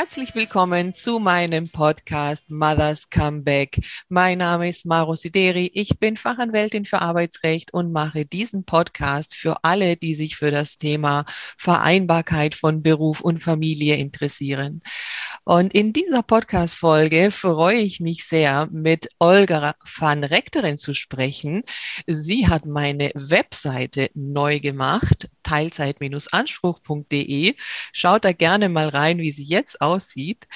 Herzlich willkommen zu meinem Podcast Mothers Comeback. Mein Name ist Maro Sideri. Ich bin Fachanwältin für Arbeitsrecht und mache diesen Podcast für alle, die sich für das Thema Vereinbarkeit von Beruf und Familie interessieren. Und in dieser Podcast-Folge freue ich mich sehr, mit Olga van Rechterin zu sprechen. Sie hat meine Webseite neu gemacht, teilzeit-anspruch.de. Schaut da gerne mal rein, wie sie jetzt aussieht.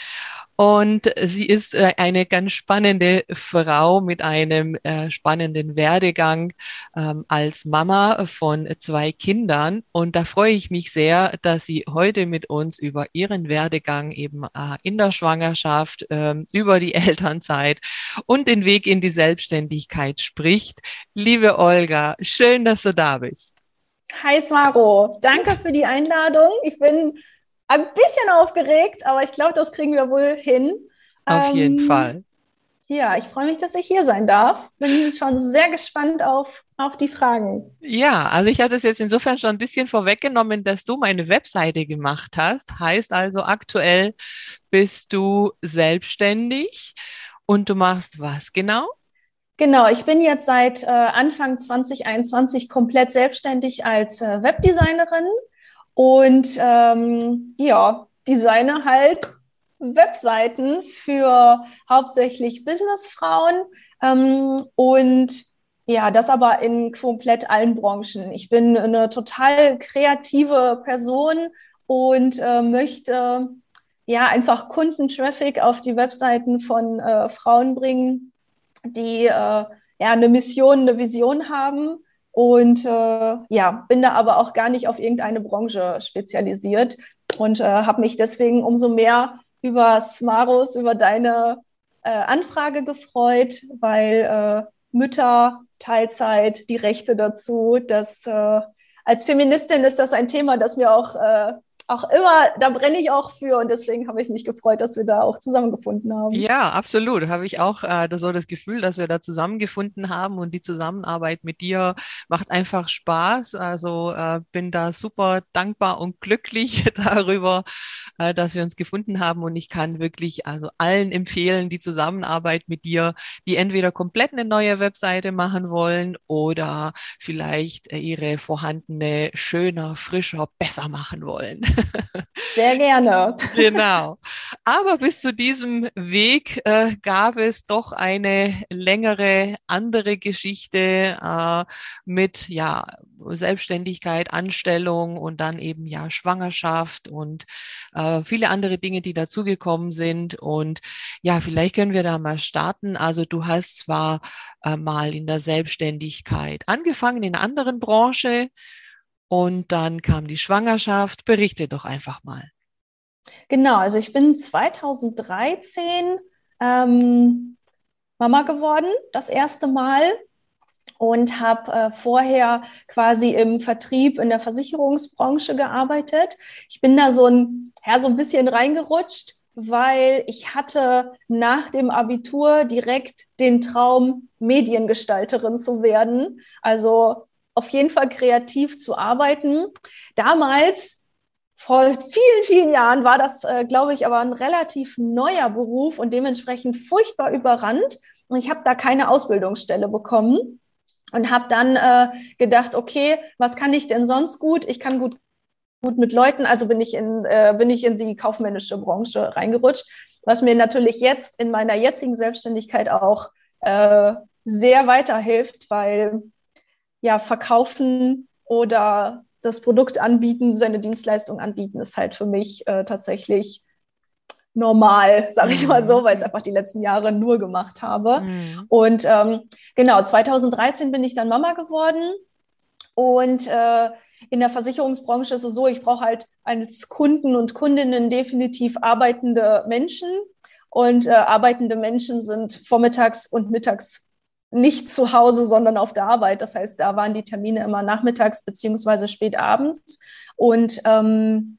Und sie ist äh, eine ganz spannende Frau mit einem äh, spannenden Werdegang ähm, als Mama von zwei Kindern. Und da freue ich mich sehr, dass sie heute mit uns über ihren Werdegang eben äh, in der Schwangerschaft, ähm, über die Elternzeit und den Weg in die Selbstständigkeit spricht. Liebe Olga, schön, dass du da bist. Hi Smaro, danke für die Einladung. Ich bin ein bisschen aufgeregt, aber ich glaube, das kriegen wir wohl hin. Auf ähm, jeden Fall. Ja, ich freue mich, dass ich hier sein darf. Bin schon sehr gespannt auf, auf die Fragen. Ja, also ich hatte es jetzt insofern schon ein bisschen vorweggenommen, dass du meine Webseite gemacht hast. Heißt also, aktuell bist du selbstständig und du machst was genau? Genau, ich bin jetzt seit äh, Anfang 2021 komplett selbstständig als äh, Webdesignerin und ähm, ja, designe halt Webseiten für hauptsächlich Businessfrauen ähm, und ja, das aber in komplett allen Branchen. Ich bin eine total kreative Person und äh, möchte ja einfach Kundentraffic auf die Webseiten von äh, Frauen bringen, die äh, ja eine Mission, eine Vision haben und äh, ja, bin da aber auch gar nicht auf irgendeine Branche spezialisiert und äh, habe mich deswegen umso mehr über Smarus, über deine äh, Anfrage gefreut, weil äh, Mütter, Teilzeit, die Rechte dazu, das äh, als Feministin ist das ein Thema, das mir auch äh, auch immer, da brenne ich auch für und deswegen habe ich mich gefreut, dass wir da auch zusammengefunden haben. Ja, absolut. Habe ich auch äh, so das Gefühl, dass wir da zusammengefunden haben und die Zusammenarbeit mit dir macht einfach Spaß. Also äh, bin da super dankbar und glücklich darüber, äh, dass wir uns gefunden haben und ich kann wirklich also allen empfehlen, die Zusammenarbeit mit dir, die entweder komplett eine neue Webseite machen wollen oder vielleicht äh, ihre vorhandene schöner, frischer, besser machen wollen. Sehr gerne. genau. Aber bis zu diesem Weg äh, gab es doch eine längere andere Geschichte äh, mit ja Selbstständigkeit, Anstellung und dann eben ja Schwangerschaft und äh, viele andere Dinge, die dazugekommen sind. Und ja, vielleicht können wir da mal starten. Also du hast zwar äh, mal in der Selbstständigkeit angefangen in einer anderen Branche, und dann kam die Schwangerschaft. Berichte doch einfach mal. Genau, also ich bin 2013 ähm, Mama geworden, das erste Mal und habe äh, vorher quasi im Vertrieb in der Versicherungsbranche gearbeitet. Ich bin da so ein, ja, so ein bisschen reingerutscht, weil ich hatte nach dem Abitur direkt den Traum, Mediengestalterin zu werden. Also auf jeden Fall kreativ zu arbeiten. Damals, vor vielen, vielen Jahren, war das, äh, glaube ich, aber ein relativ neuer Beruf und dementsprechend furchtbar überrannt. Und ich habe da keine Ausbildungsstelle bekommen und habe dann äh, gedacht, okay, was kann ich denn sonst gut? Ich kann gut gut mit Leuten, also bin ich in äh, bin ich in die kaufmännische Branche reingerutscht, was mir natürlich jetzt in meiner jetzigen Selbstständigkeit auch äh, sehr weiterhilft, weil ja, verkaufen oder das Produkt anbieten, seine Dienstleistung anbieten, ist halt für mich äh, tatsächlich normal, sage ich mal so, mhm. weil ich es einfach die letzten Jahre nur gemacht habe. Mhm. Und ähm, genau, 2013 bin ich dann Mama geworden und äh, in der Versicherungsbranche ist es so, ich brauche halt als Kunden und Kundinnen definitiv arbeitende Menschen. Und äh, arbeitende Menschen sind vormittags und mittags nicht zu Hause, sondern auf der Arbeit. Das heißt, da waren die Termine immer nachmittags beziehungsweise spät abends. Und ähm,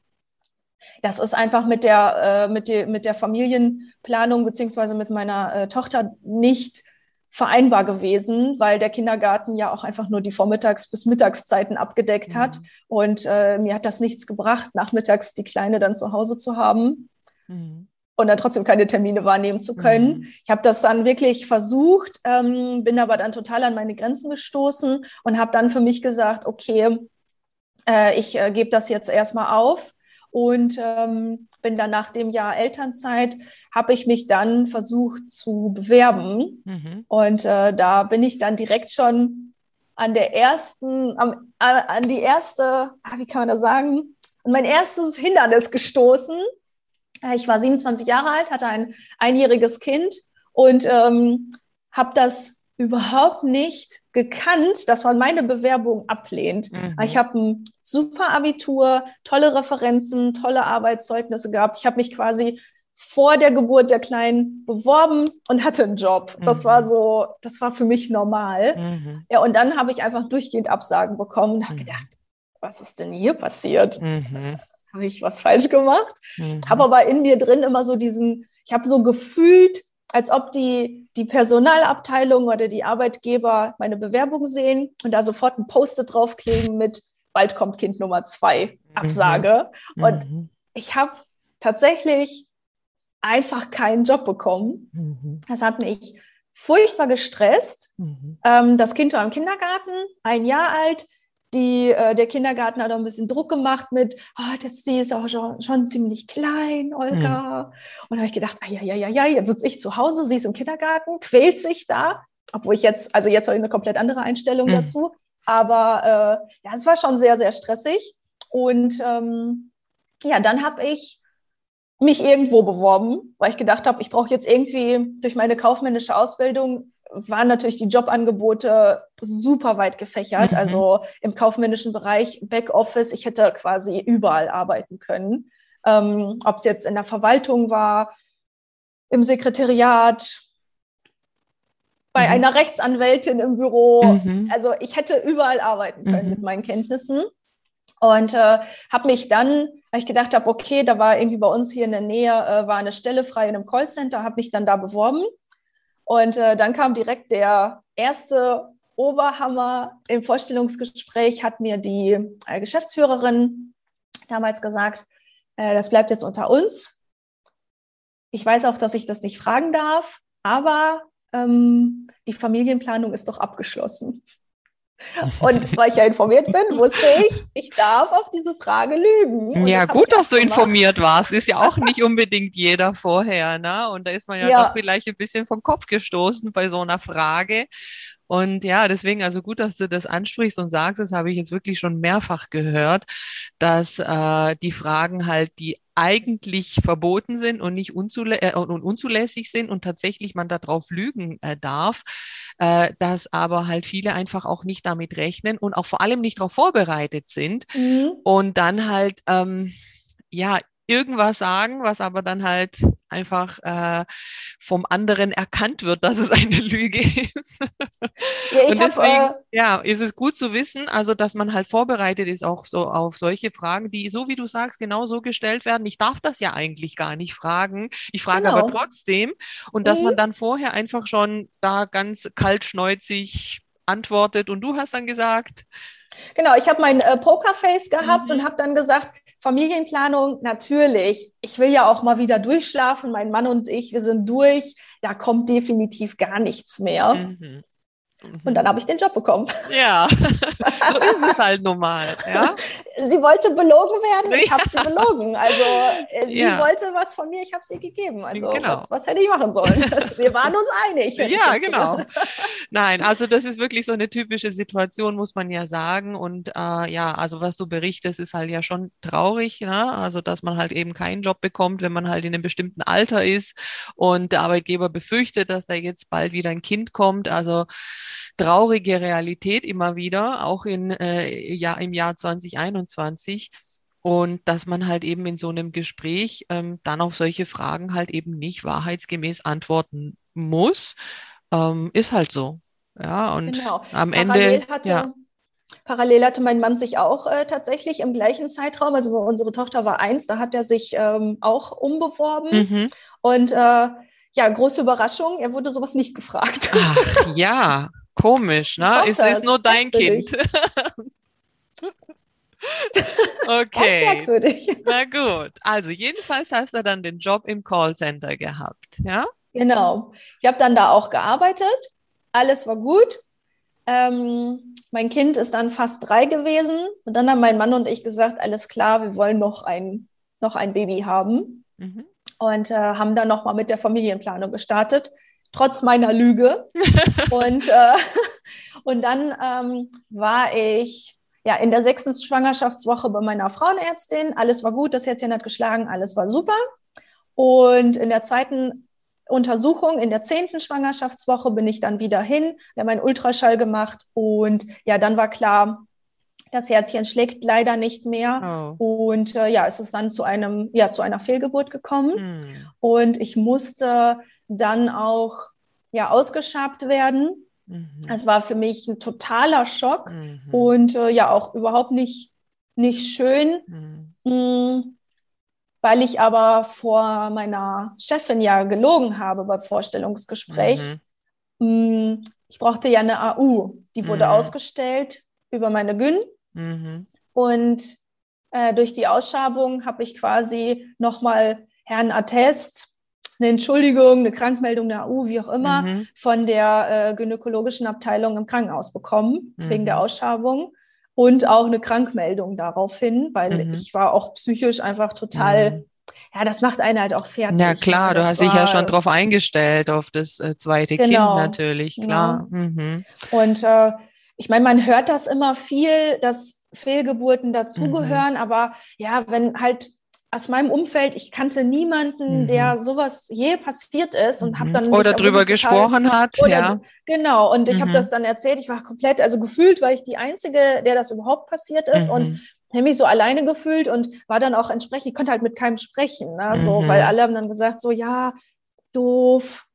das ist einfach mit der, äh, mit, die, mit der Familienplanung beziehungsweise mit meiner äh, Tochter nicht vereinbar gewesen, weil der Kindergarten ja auch einfach nur die Vormittags- bis Mittagszeiten abgedeckt mhm. hat. Und äh, mir hat das nichts gebracht, nachmittags die Kleine dann zu Hause zu haben. mhm. Und dann trotzdem keine Termine wahrnehmen zu können. Mhm. Ich habe das dann wirklich versucht, ähm, bin aber dann total an meine Grenzen gestoßen und habe dann für mich gesagt, okay, äh, ich äh, gebe das jetzt erstmal auf und ähm, bin dann nach dem Jahr Elternzeit, habe ich mich dann versucht zu bewerben. Mhm. Und äh, da bin ich dann direkt schon an der ersten, am, an die erste, ah, wie kann man das sagen, an mein erstes Hindernis gestoßen. Äh, ich war 27 Jahre alt, hatte ein einjähriges Kind und ähm, habe das überhaupt nicht gekannt, dass man meine Bewerbung ablehnt. Mhm. Ich habe ein super Abitur, tolle Referenzen, tolle Arbeitszeugnisse gehabt. Ich habe mich quasi vor der Geburt der Kleinen beworben und hatte einen Job. Das mhm. war so, das war für mich normal. Mhm. Ja, und dann habe ich einfach durchgehend Absagen bekommen und habe mhm. gedacht, was ist denn hier passiert? Habe ich was falsch gemacht? Mhm. Habe aber in mir drin immer so diesen, ich habe so gefühlt, als ob die, die Personalabteilung oder die Arbeitgeber meine Bewerbung sehen und da sofort ein Post-it draufkleben mit bald kommt Kind Nummer zwei, mhm. Absage. Mhm. Und mhm. ich habe tatsächlich einfach keinen Job bekommen. Mhm. Das hat mich furchtbar gestresst. Mhm. Ähm, das Kind war im Kindergarten, ein Jahr alt die, äh, der Kindergarten hat auch ein bisschen Druck gemacht mit, oh, das, die ist auch schon, schon ziemlich klein, Olga. Mhm. Und da habe ich gedacht, ja, ja, ja, ja, jetzt sitze ich zu Hause, sie ist im Kindergarten, quält sich da, obwohl ich jetzt, also jetzt habe ich eine komplett andere Einstellung mhm. dazu. Aber äh, ja, es war schon sehr, sehr stressig. Und ähm, ja, dann habe ich mich irgendwo beworben, weil ich gedacht habe, ich brauche jetzt irgendwie durch meine kaufmännische Ausbildung waren natürlich die Jobangebote super weit gefächert. Mhm. Also im kaufmännischen Bereich, Backoffice, ich hätte quasi überall arbeiten können. Ähm, Ob es jetzt in der Verwaltung war, im Sekretariat, bei mhm. einer Rechtsanwältin im Büro. Mhm. Also ich hätte überall arbeiten können mhm. mit meinen Kenntnissen. Und äh, habe mich dann, weil ich gedacht habe, okay, da war irgendwie bei uns hier in der Nähe, äh, war eine Stelle frei in einem Callcenter, habe mich dann da beworben und äh, dann kam direkt der erste Oberhammer im Vorstellungsgespräch, hat mir die äh, Geschäftsführerin damals gesagt, äh, das bleibt jetzt unter uns. Ich weiß auch, dass ich das nicht fragen darf, aber ähm, die Familienplanung ist doch abgeschlossen. Und weil ich ja informiert bin, wusste ich, ich darf auf diese Frage lügen. Und ja, das gut, dass du gemacht. informiert warst. Ist ja auch nicht unbedingt jeder vorher. Ne? Und da ist man ja, ja. doch vielleicht ein bisschen vom Kopf gestoßen bei so einer Frage. Und ja, deswegen also gut, dass du das ansprichst und sagst, das habe ich jetzt wirklich schon mehrfach gehört, dass äh, die Fragen halt die eigentlich verboten sind und nicht unzulä äh, und unzulässig sind und tatsächlich man darauf lügen äh, darf, äh, dass aber halt viele einfach auch nicht damit rechnen und auch vor allem nicht darauf vorbereitet sind mhm. und dann halt ähm, ja irgendwas sagen, was aber dann halt einfach äh, vom anderen erkannt wird, dass es eine Lüge ist. Ja, und deswegen, hab, äh, ja, ist es gut zu wissen, also dass man halt vorbereitet ist auch so auf solche Fragen, die so wie du sagst genau so gestellt werden. Ich darf das ja eigentlich gar nicht fragen. Ich frage genau. aber trotzdem und dass mhm. man dann vorher einfach schon da ganz kaltschneuzig antwortet und du hast dann gesagt. Genau, ich habe mein äh, Pokerface gehabt mhm. und habe dann gesagt, Familienplanung, natürlich. Ich will ja auch mal wieder durchschlafen. Mein Mann und ich, wir sind durch. Da kommt definitiv gar nichts mehr. Mhm. Und dann habe ich den Job bekommen. Ja, so ist es halt normal. Ja? Sie wollte belogen werden, ich habe sie belogen. Also äh, sie ja. wollte was von mir, ich habe sie gegeben. Also genau. was, was, hätte ich machen sollen? wir waren uns einig. Ja, genau. Nein, also das ist wirklich so eine typische Situation, muss man ja sagen. Und äh, ja, also was du berichtest, ist halt ja schon traurig. Ne? Also dass man halt eben keinen Job bekommt, wenn man halt in einem bestimmten Alter ist und der Arbeitgeber befürchtet, dass da jetzt bald wieder ein Kind kommt. Also traurige Realität immer wieder, auch in, äh, ja, im Jahr 2021. Und dass man halt eben in so einem Gespräch ähm, dann auf solche Fragen halt eben nicht wahrheitsgemäß antworten muss, ähm, ist halt so. Ja, und genau. am Parallel Ende. Hatte, ja. Parallel hatte mein Mann sich auch äh, tatsächlich im gleichen Zeitraum, also unsere Tochter war eins, da hat er sich ähm, auch umbeworben. Mhm. Und äh, ja, große Überraschung, er wurde sowas nicht gefragt. Ach ja, Komisch, ne? Es ist nur dein Kind. Okay. Ganz merkwürdig. Na gut. Also jedenfalls hast du dann den Job im Callcenter gehabt, ja? Genau. Ich habe dann da auch gearbeitet. Alles war gut. Ähm, mein Kind ist dann fast drei gewesen. Und dann haben mein Mann und ich gesagt, alles klar, wir wollen noch ein, noch ein Baby haben. Mhm. Und äh, haben dann nochmal mit der Familienplanung gestartet, trotz meiner Lüge. und, äh, und dann ähm, war ich ja, in der sechsten Schwangerschaftswoche bei meiner Frauenärztin. Alles war gut, das Herzchen hat geschlagen, alles war super. Und in der zweiten Untersuchung, in der zehnten Schwangerschaftswoche, bin ich dann wieder hin. Wir haben einen Ultraschall gemacht und ja, dann war klar, das Herzchen schlägt leider nicht mehr. Oh. Und äh, ja, es ist dann zu einem, ja, zu einer Fehlgeburt gekommen. Mm. Und ich musste dann auch ja, ausgeschabt werden. Mhm. Das war für mich ein totaler Schock mhm. und äh, ja auch überhaupt nicht, nicht schön, mhm. mh, mm, weil ich aber vor meiner Chefin ja gelogen habe beim Vorstellungsgespräch. Mh, mhm. mm, ich brauchte ja eine AU, die wurde mhm. ausgestellt über meine Gyn mhm. und äh, durch die Ausschabung habe ich quasi nochmal Herrn Attest eine Entschuldigung, eine Krankmeldung, eine AU, wie auch immer, mhm. von der äh, gynäkologischen Abteilung im Krankenhaus bekommen, mhm. wegen der Ausschabung. Und auch eine Krankmeldung daraufhin, weil mhm. ich war auch psychisch einfach total, mhm. ja, das macht einen halt auch fertig. Ja, klar, also du hast dich ja schon drauf eingestellt, auf das äh, zweite genau, Kind natürlich, klar. Genau. Mhm. Und äh, ich meine, man hört das immer viel, dass Fehlgeburten dazugehören, mhm. aber ja, wenn halt aus meinem Umfeld, ich kannte niemanden, mhm. der sowas je passiert ist und habe mhm. dann oder drüber gesprochen hat, oder, ja. Genau, und ich mhm. habe das dann erzählt, ich war komplett, also gefühlt war ich die einzige, der das überhaupt passiert ist und mhm. habe mich so alleine gefühlt und war dann auch entsprechend, ich konnte halt mit keinem sprechen, ne? so, weil mhm. alle haben dann gesagt so, ja, doof.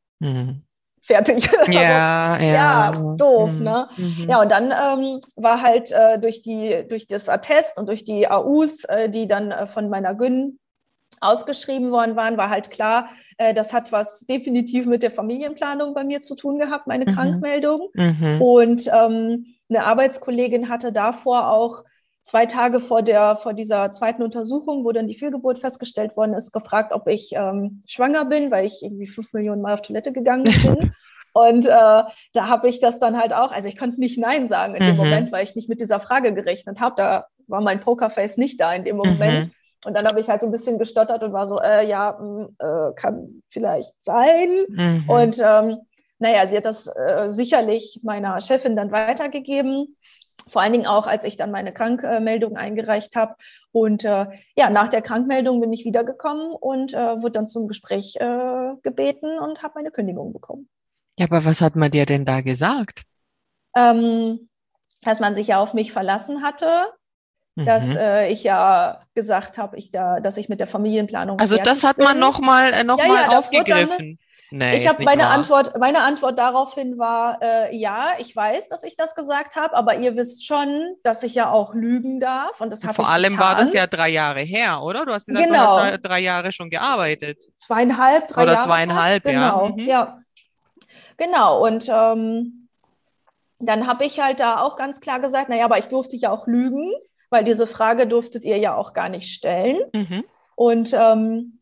Fertig. Ja, also, ja. ja, doof, mhm. ne? Mhm. Ja, und dann ähm, war halt äh, durch, die, durch das Attest und durch die AUs, äh, die dann äh, von meiner Gyn ausgeschrieben worden waren, war halt klar, äh, das hat was definitiv mit der Familienplanung bei mir zu tun gehabt, meine mhm. Krankmeldung. Mhm. Und ähm, eine Arbeitskollegin hatte davor auch zwei Tage vor, der, vor dieser zweiten Untersuchung, wo dann die Fehlgeburt festgestellt worden ist, gefragt, ob ich ähm, schwanger bin, weil ich irgendwie fünf Millionen Mal auf Toilette gegangen bin. Und äh, da habe ich das dann halt auch, also ich konnte nicht Nein sagen in dem mhm. Moment, weil ich nicht mit dieser Frage gerechnet habe. Da war mein Pokerface nicht da in dem Moment. Mhm. Und dann habe ich halt so ein bisschen gestottert und war so, äh, ja, mh, mm, äh, kann vielleicht sein. Mhm. Und ähm, naja, sie hat das äh, sicherlich meiner Chefin dann weitergegeben. Vor allen Dingen auch, als ich dann meine Krankmeldung eingereicht habe. Und äh, ja, nach der Krankmeldung bin ich wiedergekommen und äh, wurde dann zum Gespräch äh, gebeten und habe meine Kündigung bekommen. Ja, aber was hat man dir denn da gesagt? Ähm, dass man sich ja auf mich verlassen hatte, mhm. dass äh, ich ja gesagt habe, ich da, dass ich mit der Familienplanung. Also das hat man nochmal äh, noch ja, ja, aufgegriffen. Nee, ich habe meine wahr. Antwort, meine Antwort daraufhin war, äh, ja, ich weiß, dass ich das gesagt habe, aber ihr wisst schon, dass ich ja auch lügen darf. Und das habe Vor allem getan. war das ja drei Jahre her, oder? Du hast gesagt, genau. du hast da drei Jahre schon gearbeitet. Zweieinhalb, drei oder Jahre. Oder zweieinhalb, fast. ja. Genau, mhm. ja. Genau. Und ähm, dann habe ich halt da auch ganz klar gesagt, naja, aber ich durfte ja auch lügen, weil diese Frage durftet ihr ja auch gar nicht stellen. Mhm. Und ähm,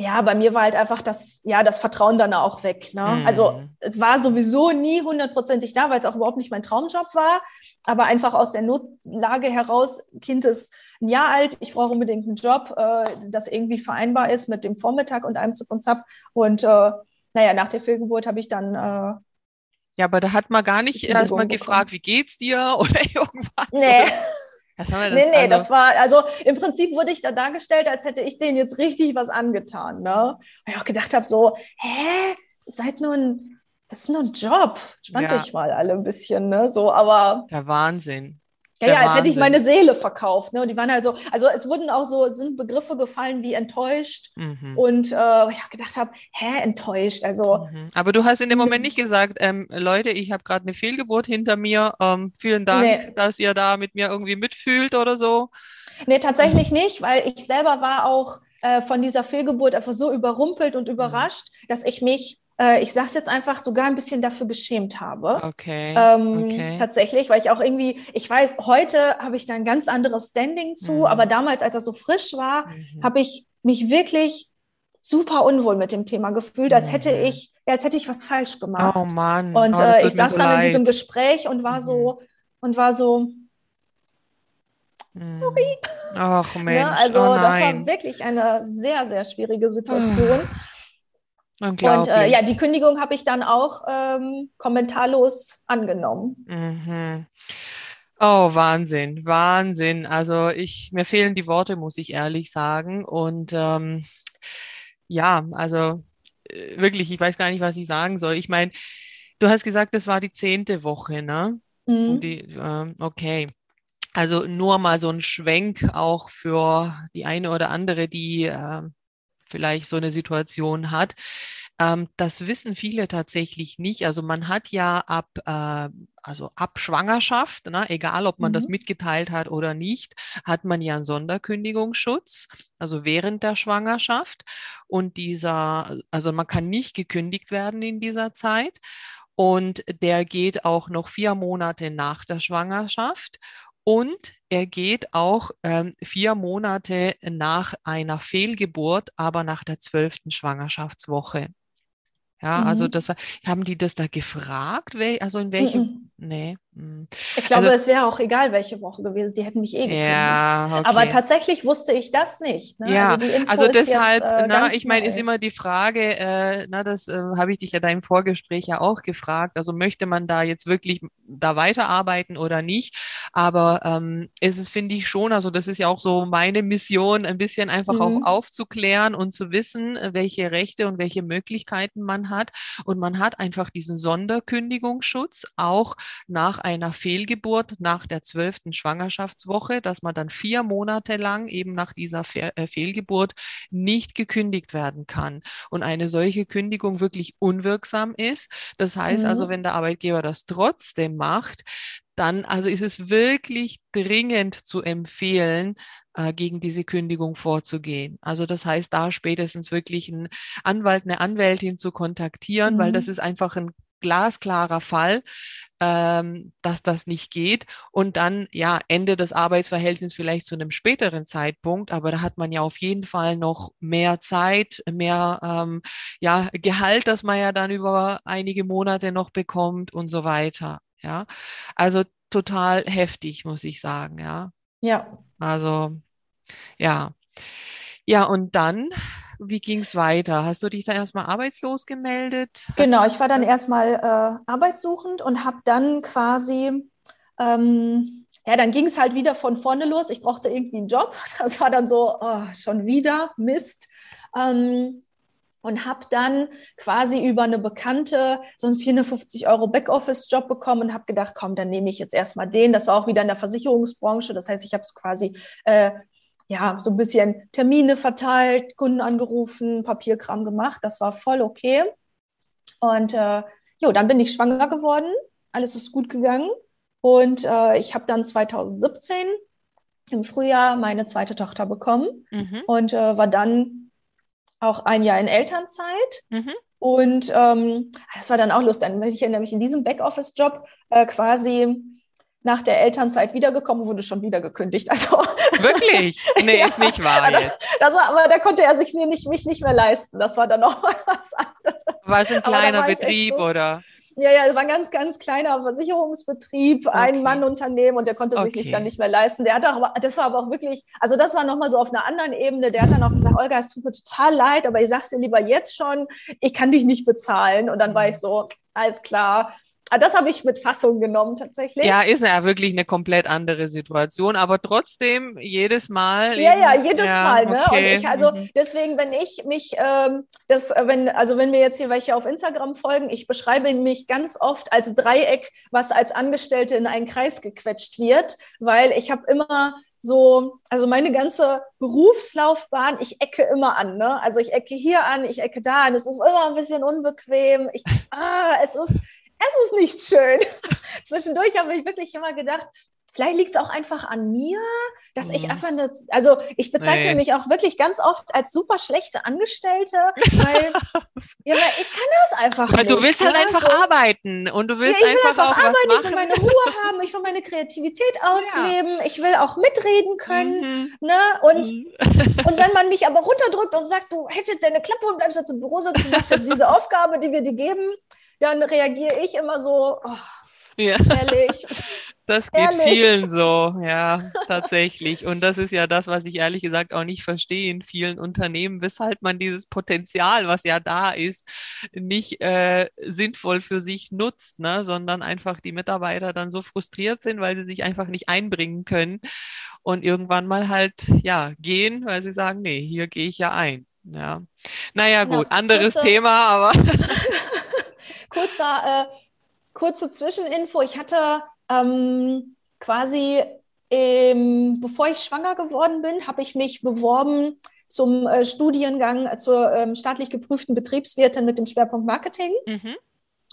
ja, bei mir war halt einfach das, ja, das Vertrauen dann auch weg. Ne? Mhm. Also es war sowieso nie hundertprozentig da, weil es auch überhaupt nicht mein Traumjob war. Aber einfach aus der Notlage heraus, Kind ist ein Jahr alt, ich brauche unbedingt einen Job, äh, das irgendwie vereinbar ist mit dem Vormittag und einem Zip und Zap. Und äh, naja, nach der Fehlgeburt habe ich dann äh, ja, aber da hat man gar nicht erstmal gefragt, wie geht's dir oder irgendwas. Nee. Das haben wir das, nee, nee, also das war, also im Prinzip wurde ich da dargestellt, als hätte ich denen jetzt richtig was angetan. Ne? Weil ich auch gedacht habe, so, hä, seid nur ein, das ist nur ein Job. Spannt ja. euch mal alle ein bisschen, ne? So, aber. Der Wahnsinn. Ja, ja, als Wahnsinn. hätte ich meine Seele verkauft. Ne? Und die waren halt so, also es wurden auch so, sind Begriffe gefallen wie enttäuscht. Mhm. Und äh, ich gedacht habe, hä, enttäuscht. Also. Mhm. Aber du hast in dem Moment nicht gesagt, ähm, Leute, ich habe gerade eine Fehlgeburt hinter mir. Ähm, vielen Dank, nee. dass ihr da mit mir irgendwie mitfühlt oder so. Nee, tatsächlich nicht, weil ich selber war auch äh, von dieser Fehlgeburt einfach so überrumpelt und überrascht, mhm. dass ich mich äh, ich sage es jetzt einfach, sogar ein bisschen dafür geschämt habe. Okay. Ähm, okay. Tatsächlich, weil ich auch irgendwie, ich weiß, heute habe ich da ein ganz anderes Standing zu, Mhm. aber damals, als das so frisch war, Mhm. habe ich mich wirklich super unwohl mit dem Thema gefühlt, als hätte Mhm. ich, ja, als hätte ich was falsch gemacht. Oh Mann. Und oh, äh, ich saß so dann in leid. diesem Gespräch und war Mhm. so und war so, Mhm. Ach Mensch. ne? also oh das war wirklich eine sehr, sehr schwierige Situation. Und äh, ja, die Kündigung habe ich dann auch ähm, kommentarlos angenommen. Mhm. Oh, Wahnsinn, Wahnsinn. Also ich, mir fehlen die Worte, muss ich ehrlich sagen. Und ähm, ja, also äh, wirklich, ich weiß gar nicht, was ich sagen soll. Ich meine, du hast gesagt, das war die zehnte Woche, ne? Mhm. Die, ähm, okay. Also nur mal so ein Schwenk auch für die eine oder andere, die ähm, vielleicht so eine Situation hat. Ähm, das wissen viele tatsächlich nicht. Also man hat ja ab, äh, also ab Schwangerschaft, ne, egal ob man das Mhm. mitgeteilt hat oder nicht, hat man ja einen Sonderkündigungsschutz, also während der Schwangerschaft. Und dieser, also man kann nicht gekündigt werden in dieser Zeit. Und der geht auch noch vier Monate nach der Schwangerschaft. Und er geht auch ähm, vier Monate nach einer Fehlgeburt, aber nach der zwölften Schwangerschaftswoche. Ja, also Mhm. das haben die das da gefragt, also in welchem? Mhm. Nee. Hm. Ich glaube, Also- es wäre auch egal, welche Woche gewesen. Die hätten mich eh gekündigt. Ja, Aber okay. tatsächlich wusste ich das nicht. Ne? Ja, Info Also ist jetzt, deshalb, äh, na, ich meine, ist immer die Frage, äh, na, das äh, habe ich dich ja da im Vorgespräch ja auch gefragt. Also möchte man da jetzt wirklich da weiterarbeiten oder nicht? Aber ähm, es ist, finde ich schon, also das ist ja auch so meine Mission, ein bisschen einfach Mhm. auch aufzuklären und zu wissen, welche Rechte und welche Möglichkeiten man hat. Und man hat einfach diesen Sonderkündigungsschutz auch nach einer Fehlgeburt, nach der zwölften Schwangerschaftswoche, dass man dann vier Monate lang eben nach dieser Fe äh, Fehlgeburt nicht gekündigt werden kann und eine solche Kündigung wirklich unwirksam ist. Das heißt also, Mhm. wenn der Arbeitgeber das trotzdem macht, dann also ist es wirklich dringend zu empfehlen, äh, gegen diese Kündigung vorzugehen. Also das heißt, da spätestens wirklich einen Anwalt, eine Anwältin zu kontaktieren, weil das Mhm. ist einfach ein glasklarer Fall, ähm, dass das nicht geht. Und dann, ja, Ende des Arbeitsverhältnisses vielleicht zu einem späteren Zeitpunkt, aber da hat man ja auf jeden Fall noch mehr Zeit, mehr ähm, ja, Gehalt, das man ja dann über einige Monate noch bekommt und so weiter. Ja, also total heftig, muss ich sagen, ja. Ja, Also, ja. Ja, und dann, wie ging es weiter? Hast du dich da erstmal arbeitslos gemeldet? Genau. Ich war dann erstmal äh, arbeitssuchend und habe dann quasi, ähm, ja, dann ging es halt wieder von vorne los. Ich brauchte irgendwie einen Job. Das war dann so, oh, schon wieder Mist. Ähm, und habe dann quasi über eine Bekannte so einen 450 Euro Backoffice-Job bekommen und habe gedacht, komm, dann nehme ich jetzt erstmal den. Das war auch wieder in der Versicherungsbranche. Das heißt, ich habe es quasi äh, ja so ein bisschen Termine verteilt, Kunden angerufen, Papierkram gemacht. Das war voll okay. Und äh, jo, dann bin ich schwanger geworden. Alles ist gut gegangen. Und äh, ich habe dann 2017 im Frühjahr meine zweite Tochter bekommen Mhm, und äh, war dann auch ein Jahr in Elternzeit. mhm. Und ähm, das war dann auch lustig. Ich nämlich in diesem Backoffice-Job äh, quasi nach der Elternzeit wiedergekommen, wurde schon wieder gekündigt. Also Wirklich? Nee, Ja. ist nicht wahr Ja, jetzt. das war, aber da konnte er sich mir nicht, mich nicht mehr leisten. Das war dann auch mal was anderes. War es ein kleiner Betrieb so- oder? Ja, ja, es war ein ganz, ganz kleiner Versicherungsbetrieb, Okay. ein Mann-Unternehmen und der konnte sich mich Okay. dann nicht mehr leisten. Der hat auch, das war aber auch wirklich, also das war nochmal so auf einer anderen Ebene. Der hat dann auch gesagt, Olga, es tut mir total leid, aber ich sag's dir lieber jetzt schon, ich kann dich nicht bezahlen. Und dann war Mhm. ich so, alles klar. Ah, Das habe ich mit Fassung genommen tatsächlich. Ja, ist ja wirklich eine komplett andere Situation, aber trotzdem jedes Mal. Ja, eben- ja, jedes ja, Mal, ne? okay. Und ich, also mhm. deswegen, wenn ich mich, ähm, das, äh, wenn, also wenn mir jetzt hier welche auf Instagram folgen, ich beschreibe mich ganz oft als Dreieck, was als Angestellte in einen Kreis gequetscht wird, weil ich habe immer so, also meine ganze Berufslaufbahn, ich ecke immer an, ne? Also ich ecke hier an, ich ecke da an. Es ist immer ein bisschen unbequem. Ich, ah, es ist, es ist nicht schön. Zwischendurch habe ich wirklich immer gedacht, Vielleicht liegt es auch einfach an mir, dass mhm. ich einfach eine, also ich bezeichne nee. mich auch wirklich ganz oft als super schlechte Angestellte, weil, ja, weil ich kann das einfach weil nicht. Du willst halt ne? einfach so. arbeiten und du willst ja, einfach, einfach, auch arbeiten, was machen. Ich will meine Ruhe haben, ich will meine Kreativität ausleben, ja. ich will auch mitreden können, mhm. ne? Und, mhm. und wenn man mich aber runterdrückt und sagt, du hältst jetzt deine Klappe und bleibst jetzt im Büro sitzen, du machst jetzt diese Aufgabe, die wir dir geben, dann reagiere ich immer so, oh, ja. ehrlich. Das geht Ehrlich? vielen so, ja, tatsächlich. Und das ist ja das, was ich ehrlich gesagt auch nicht verstehe in vielen Unternehmen, weshalb man dieses Potenzial, was ja da ist, nicht äh, sinnvoll für sich nutzt, ne? sondern einfach die Mitarbeiter dann so frustriert sind, weil sie sich einfach nicht einbringen können und irgendwann mal halt, ja, gehen, weil sie sagen, nee, hier gehe ich ja ein. Ja. Naja, gut, genau. anderes Thema, aber. kurzer, äh, kurze Zwischeninfo. Ich hatte ähm, quasi, ähm, bevor ich schwanger geworden bin, habe ich mich beworben zum äh, Studiengang äh, zur ähm, staatlich geprüften Betriebswirtin mit dem Schwerpunkt Marketing. Mhm.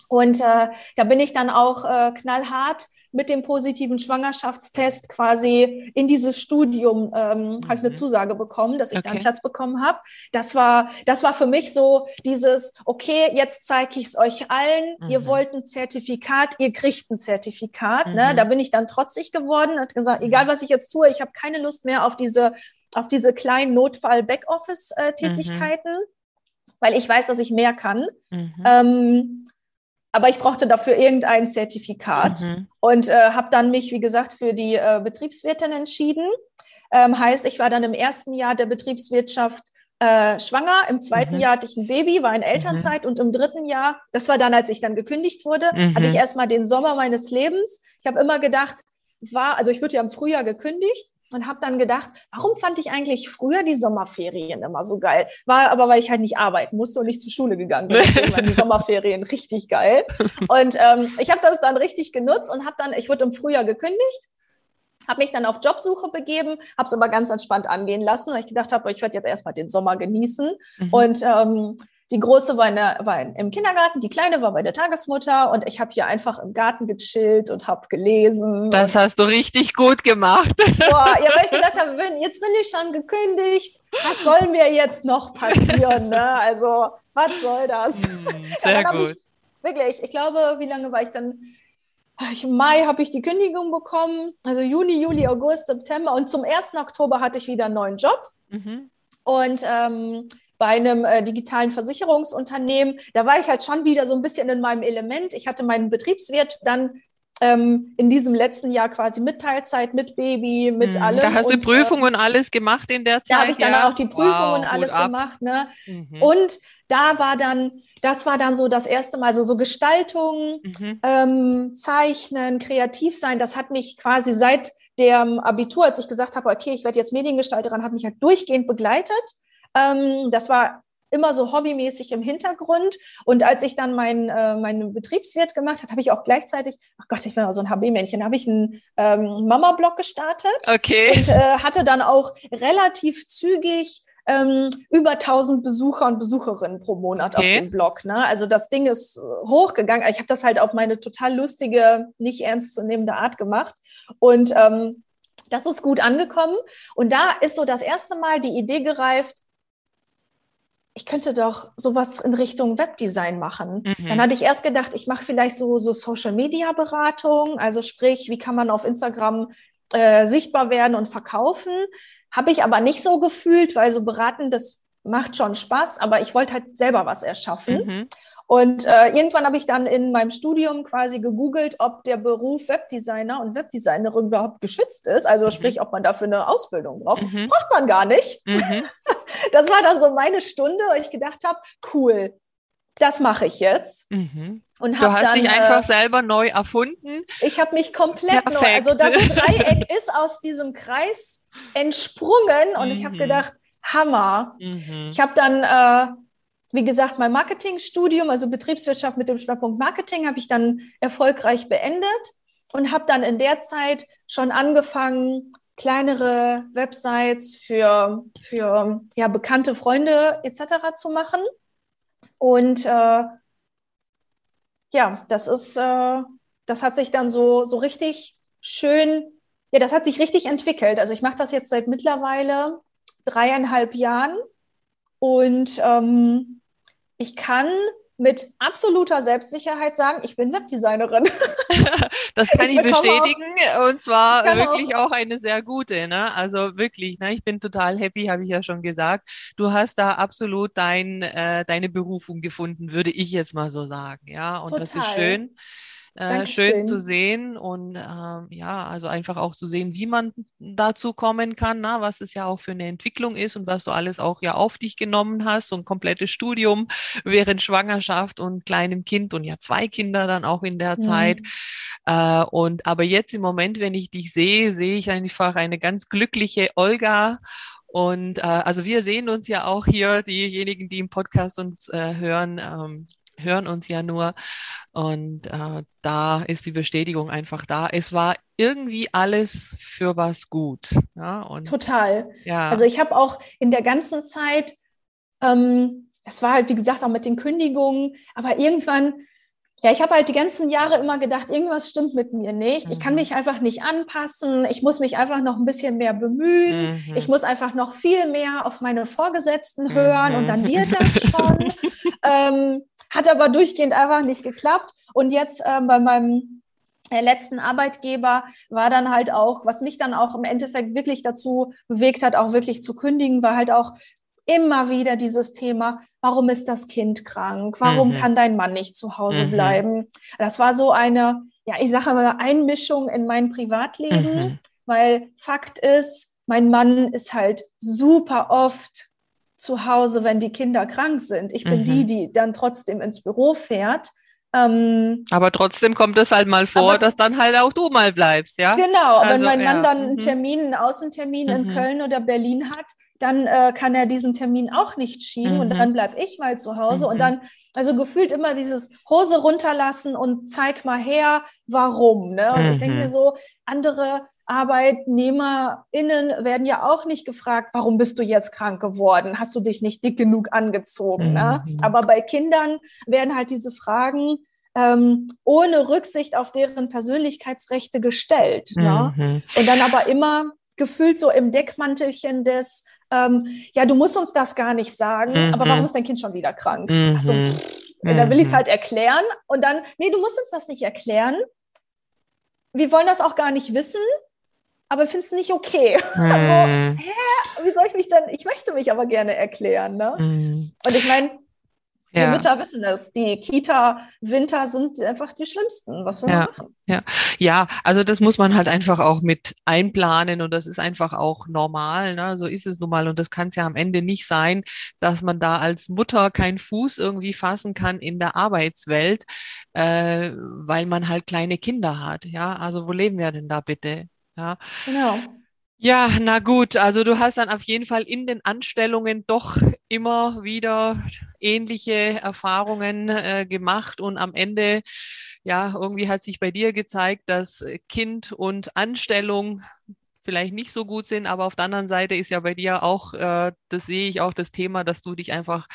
Und äh, da bin ich dann auch äh, knallhart mit dem positiven Schwangerschaftstest quasi in dieses Studium ähm, mhm. habe ich eine Zusage bekommen, dass ich okay. da einen Platz bekommen habe. Das war, das war für mich so dieses, okay, jetzt zeige ich es euch allen, mhm. ihr wollt ein Zertifikat, ihr kriegt ein Zertifikat. Ne? Mhm. Ne? Da bin ich dann trotzig geworden, hat gesagt, egal mhm. was ich jetzt tue, ich habe keine Lust mehr auf diese, auf diese kleinen Notfall-Backoffice-Tätigkeiten. Mhm. Weil ich weiß, dass ich mehr kann. Mhm. Ähm, aber ich brauchte dafür irgendein Zertifikat mhm. und äh, habe dann mich, wie gesagt, für die äh, Betriebswirtin entschieden. Ähm, heißt, ich war dann im ersten Jahr der Betriebswirtschaft äh, schwanger, im zweiten mhm. Jahr hatte ich ein Baby, war in Elternzeit mhm. und im dritten Jahr, das war dann, als ich dann gekündigt wurde, mhm. hatte ich erstmal den Sommer meines Lebens. Ich habe immer gedacht, war, also ich wurde ja im Frühjahr gekündigt und habe dann gedacht, warum fand ich eigentlich früher die Sommerferien immer so geil? War aber, weil ich halt nicht arbeiten musste und nicht zur Schule gegangen bin. Deswegen waren die Sommerferien richtig geil. Und ähm, ich habe das dann richtig genutzt und habe dann, ich wurde im Frühjahr gekündigt, habe mich dann auf Jobsuche begeben, habe es aber ganz entspannt angehen lassen, weil ich gedacht habe, ich werde jetzt erstmal den Sommer genießen. Mhm. Und ähm, die Große war, in der, war im Kindergarten, die Kleine war bei der Tagesmutter und ich habe hier einfach im Garten gechillt und habe gelesen. Das hast du richtig gut gemacht. Boah, ja, weil ich gedacht habe, jetzt bin ich schon gekündigt, was soll mir jetzt noch passieren? Ne? Also, was soll das? Hm, sehr ja, gut. Ich, wirklich, ich glaube, wie lange war ich dann? Im Mai habe ich die Kündigung bekommen, also Juni, Juli, August, September und zum 1. Oktober hatte ich wieder einen neuen Job. Mhm. Und ähm, bei einem äh, digitalen Versicherungsunternehmen. Da war ich halt schon wieder so ein bisschen in meinem Element. Ich hatte meinen Betriebswirt dann ähm, in diesem letzten Jahr quasi mit Teilzeit, mit Baby, mit mhm. allem. Da hast du Prüfungen äh, alles gemacht in der Zeit? Da habe ich dann ja? auch die Prüfungen wow, alles gemacht. Ne? Mhm. Und da war dann, das war dann so das erste Mal so, so Gestaltung, mhm. ähm, Zeichnen, kreativ sein. Das hat mich quasi seit dem Abitur, als ich gesagt habe, okay, ich werde jetzt Mediengestalterin, hat mich halt durchgehend begleitet. Ähm, das war immer so hobbymäßig im Hintergrund. Und als ich dann meinen äh, mein Betriebswirt gemacht habe, habe ich auch gleichzeitig, ach Gott, ich bin auch so ein HB-Männchen, habe ich einen ähm, Mama-Blog gestartet. Okay. Und äh, hatte dann auch relativ zügig ähm, über 1000 Besucher und Besucherinnen pro Monat okay. auf dem Blog. Ne? Also das Ding ist hochgegangen. Ich habe das halt auf meine total lustige, nicht ernstzunehmende Art gemacht. Und ähm, das ist gut angekommen. Und da ist so das erste Mal die Idee gereift, ich könnte doch sowas in Richtung Webdesign machen. Mhm. Dann hatte ich erst gedacht, ich mache vielleicht so, so Social Media Beratung, also sprich, wie kann man auf Instagram äh, sichtbar werden und verkaufen. Habe ich aber nicht so gefühlt, weil so beraten, das macht schon Spaß, aber ich wollte halt selber was erschaffen. Mhm. Und äh, irgendwann habe ich dann in meinem Studium quasi gegoogelt, ob der Beruf Webdesigner und Webdesignerin überhaupt geschützt ist. Also mhm. sprich, ob man dafür eine Ausbildung braucht. Mhm. Braucht man gar nicht. Mhm. Das war dann so meine Stunde, wo ich gedacht habe, cool, das mache ich jetzt. Mhm. Und du hast dann, dich einfach äh, selber neu erfunden. Ich habe mich komplett Perfekt. neu. Also das Dreieck ist aus diesem Kreis entsprungen und ich habe mhm. gedacht, Hammer. Mhm. Ich habe dann äh, wie gesagt, mein Marketingstudium, also Betriebswirtschaft mit dem Schwerpunkt Marketing, habe ich dann erfolgreich beendet und habe dann in der Zeit schon angefangen, kleinere Websites für, für ja, bekannte Freunde etc. zu machen. Und äh, ja, das ist, äh, das hat sich dann so, so richtig schön ja, das hat sich richtig entwickelt. Also ich mache das jetzt seit mittlerweile dreieinhalb Jahren und ähm, ich kann mit absoluter Selbstsicherheit sagen, ich bin Webdesignerin. das kann ich, ich bestätigen auch, und zwar wirklich auch, auch, eine sehr gute. Ne? Also wirklich, ne? ich bin total happy, habe ich ja schon gesagt. Du hast da absolut dein, äh, deine Berufung gefunden, würde ich jetzt mal so sagen. Ja, und total. das ist schön. Äh, schön zu sehen und äh, ja, also einfach auch zu sehen, wie man dazu kommen kann, na, was es ja auch für eine Entwicklung ist und was du alles auch ja auf dich genommen hast, so ein komplettes Studium während Schwangerschaft und kleinem Kind und ja zwei Kinder dann auch in der mhm. Zeit. Äh, und aber jetzt im Moment, wenn ich dich sehe, sehe ich einfach eine ganz glückliche Olga und äh, also wir sehen uns ja auch hier, diejenigen, die im Podcast uns äh, hören, ähm, hören uns ja nur. Und äh, da ist die Bestätigung einfach da. Es war irgendwie alles für was gut. Ja, und, Total. Ja. Also ich habe auch in der ganzen Zeit, ähm, es war halt wie gesagt auch mit den Kündigungen, aber irgendwann ja, ich habe halt die ganzen Jahre immer gedacht, irgendwas stimmt mit mir nicht. Ich kann mhm. mich einfach nicht anpassen. Ich muss mich einfach noch ein bisschen mehr bemühen. Mhm. Ich muss einfach noch viel mehr auf meine Vorgesetzten hören mhm. und dann wird das schon. ähm, hat aber durchgehend einfach nicht geklappt. Und jetzt äh, bei meinem äh, letzten Arbeitgeber war dann halt auch, was mich dann auch im Endeffekt wirklich dazu bewegt hat, auch wirklich zu kündigen, war halt auch immer wieder dieses Thema, warum ist das Kind krank? Warum mhm. kann dein Mann nicht zu Hause mhm. bleiben? Das war so eine, ja, ich sage mal, Einmischung in mein Privatleben, mhm. weil Fakt ist, mein Mann ist halt super oft zu Hause, wenn die Kinder krank sind. Ich bin die, mhm. die dann trotzdem ins Büro fährt. Ähm, aber trotzdem kommt es halt mal vor, aber, dass dann halt auch du mal bleibst, ja? Genau, also, wenn mein Mann ja. dann einen mhm. Termin, einen Außentermin in mhm. Köln oder Berlin hat, dann äh, kann er diesen Termin auch nicht schieben mhm. und dann bleibe ich mal zu Hause mhm. und dann, also gefühlt immer dieses Hose runterlassen und zeig mal her, warum. Ne? Und mhm. ich denke mir so, andere ArbeitnehmerInnen werden ja auch nicht gefragt, warum bist du jetzt krank geworden? Hast du dich nicht dick genug angezogen? Ne? Mhm. Aber bei Kindern werden halt diese Fragen ähm, ohne Rücksicht auf deren Persönlichkeitsrechte gestellt. Ne? Mhm. Ne? Und dann aber immer gefühlt so im Deckmantelchen des, ähm, ja, du musst uns das gar nicht sagen, mhm. aber warum ist dein Kind schon wieder krank? Mhm. Also, da will ich es mhm. halt erklären und dann, nee, du musst uns das nicht erklären. Wir wollen das auch gar nicht wissen, aber ich finde es nicht okay. Mhm. Also, hä, wie soll ich mich denn, ich möchte mich aber gerne erklären. Ne? Mhm. Und ich meine, die ja. Mütter wissen es. Die Kita-Winter sind einfach die schlimmsten. Was wir ja. machen? Ja. ja, also das muss man halt einfach auch mit einplanen und das ist einfach auch normal. Ne? So ist es nun mal. Und das kann es ja am Ende nicht sein, dass man da als Mutter keinen Fuß irgendwie fassen kann in der Arbeitswelt, äh, weil man halt kleine Kinder hat. Ja, also wo leben wir denn da bitte? Ja. Genau. Ja, na gut, also du hast dann auf jeden Fall in den Anstellungen doch immer wieder ähnliche Erfahrungen äh, gemacht und am Ende, ja, irgendwie hat sich bei dir gezeigt, dass Kind und Anstellung vielleicht nicht so gut sind, aber auf der anderen Seite ist ja bei dir auch, äh, das sehe ich auch das Thema, dass du dich einfach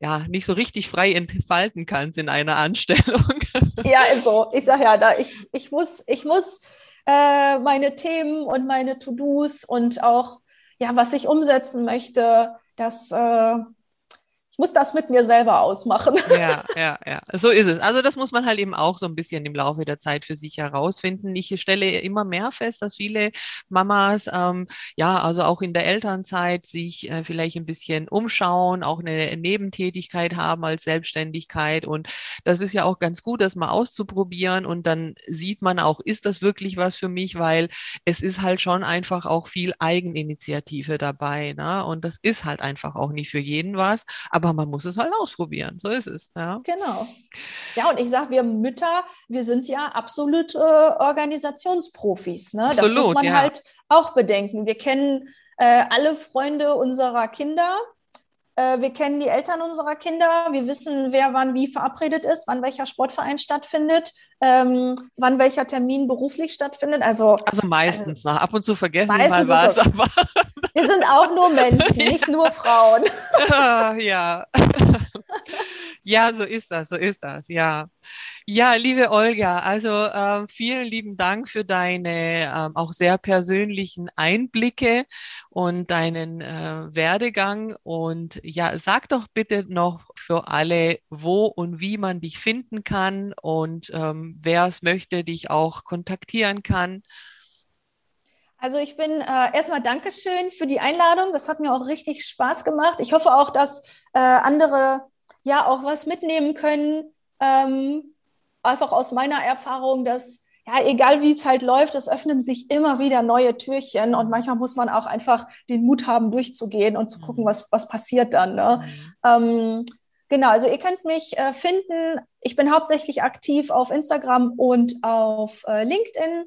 ja nicht so richtig frei entfalten kannst in einer Anstellung. Ja, also ich sage ja, da ich, ich muss, ich muss äh, meine Themen und meine To-Dos und auch, ja, was ich umsetzen möchte, das äh, muss das mit mir selber ausmachen. Ja, ja, ja. So ist es. Also das muss man halt eben auch so ein bisschen im Laufe der Zeit für sich herausfinden. Ich stelle immer mehr fest, dass viele Mamas, ähm, ja, also auch in der Elternzeit sich äh, vielleicht ein bisschen umschauen, auch eine Nebentätigkeit haben als Selbstständigkeit. Und das ist ja auch ganz gut, das mal auszuprobieren. Und dann sieht man auch, ist das wirklich was für mich? Weil es ist halt schon einfach auch viel Eigeninitiative dabei. Ne? Und das ist halt einfach auch nicht für jeden was. Aber aber man muss es halt ausprobieren. So ist es. Ja. Genau. Ja, und ich sage, wir Mütter, wir sind ja absolut äh, Organisationsprofis. Ne? Absolut, das muss man ja. halt auch bedenken. Wir kennen äh, alle Freunde unserer Kinder. Äh, wir kennen die Eltern unserer Kinder. Wir wissen, wer wann wie verabredet ist, wann welcher Sportverein stattfindet, ähm, wann welcher Termin beruflich stattfindet. Also, also meistens. Äh, ab und zu vergessen wir mal was, aber Wir sind auch nur Menschen, nicht nur Frauen. ja. ja, so ist das, so ist das, ja. Ja, liebe Olga, also äh, vielen lieben Dank für deine äh, auch sehr persönlichen Einblicke und deinen äh, Werdegang. Und ja, sag doch bitte noch für alle, wo und wie man dich finden kann und ähm, wer es möchte, dich auch kontaktieren kann. Also ich bin äh, erstmal Dankeschön für die Einladung. Das hat mir auch richtig Spaß gemacht. Ich hoffe auch, dass äh, andere ja auch was mitnehmen können. Ähm, einfach aus meiner Erfahrung, dass ja, egal wie es halt läuft, es öffnen sich immer wieder neue Türchen und manchmal muss man auch einfach den Mut haben, durchzugehen und zu gucken, mhm. was, was passiert dann. Ne? Mhm. Ähm, genau, also ihr könnt mich äh, finden. Ich bin hauptsächlich aktiv auf Instagram und auf äh, LinkedIn.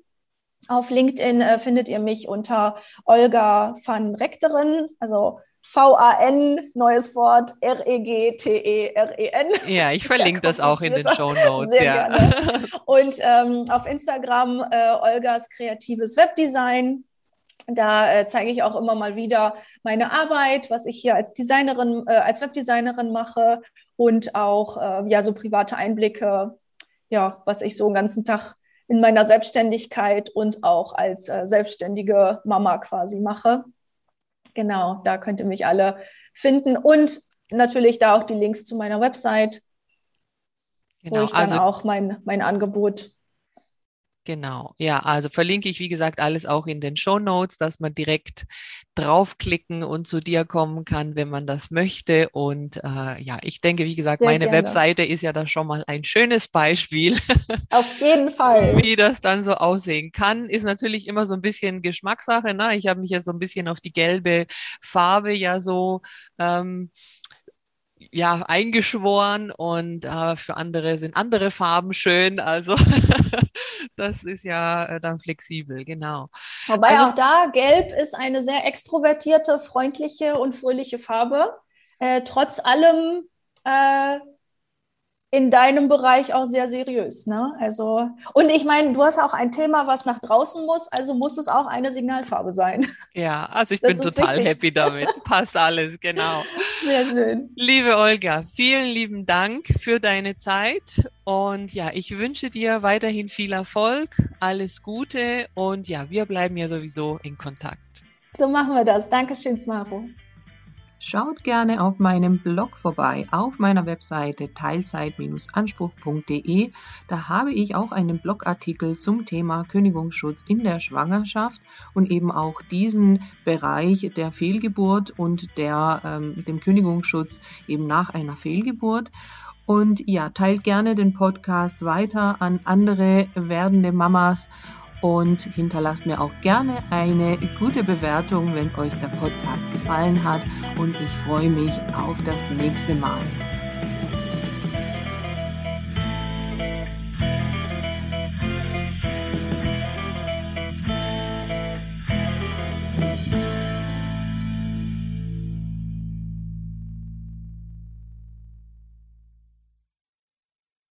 Auf LinkedIn äh, findet ihr mich unter Olga van Rechterin, also V-A-N, neues Wort, R-E-G-T-E-R-E-N. Ja, ich verlinke das auch in den Show Notes. Ja. gerne. Und ähm, auf Instagram äh, Olgas kreatives Webdesign. Da äh, zeige ich auch immer mal wieder meine Arbeit, was ich hier als Designerin, äh, als Webdesignerin mache und auch äh, ja so private Einblicke, ja, was ich so den ganzen Tag in meiner Selbstständigkeit und auch als äh, selbstständige Mama quasi mache. Genau, da könnt ihr mich alle finden und natürlich da auch die Links zu meiner Website, genau, wo ich dann also, auch mein, mein Angebot Genau, ja, also verlinke ich, wie gesagt, alles auch in den Show Notes, dass man direkt draufklicken und zu dir kommen kann, wenn man das möchte. Und äh, ja, ich denke, wie gesagt, Sehr meine gerne. Webseite ist ja da schon mal ein schönes Beispiel. Auf jeden Fall. wie das dann so aussehen kann, ist natürlich immer so ein bisschen Geschmackssache. Ne? Ich habe mich ja so ein bisschen auf die gelbe Farbe ja so ähm, ja, eingeschworen und äh, für andere sind andere Farben schön. Also das ist ja äh, dann flexibel, genau. Wobei also, auch da Gelb ist eine sehr extrovertierte, freundliche und fröhliche Farbe. Äh, trotz allem äh, in deinem Bereich auch sehr seriös. Ne? Also, und ich meine, du hast auch ein Thema, was nach draußen muss, also muss es auch eine Signalfarbe sein. Ja, also ich das bin total wichtig. happy damit. Passt alles, genau. Sehr schön. Liebe Olga, vielen lieben Dank für deine Zeit. Und ja, ich wünsche dir weiterhin viel Erfolg, alles Gute und ja, wir bleiben ja sowieso in Kontakt. So machen wir das. Dankeschön, Smaro. Schaut gerne auf meinem Blog vorbei, auf meiner Webseite teilzeit-anspruch.de. Da habe ich auch einen Blogartikel zum Thema Kündigungsschutz in der Schwangerschaft und eben auch diesen Bereich der Fehlgeburt und der, ähm, dem Kündigungsschutz eben nach einer Fehlgeburt. Und ja, teilt gerne den Podcast weiter an andere werdende Mamas und hinterlasst mir auch gerne eine gute Bewertung, wenn euch der Podcast gefallen hat und ich freue mich auf das nächste Mal.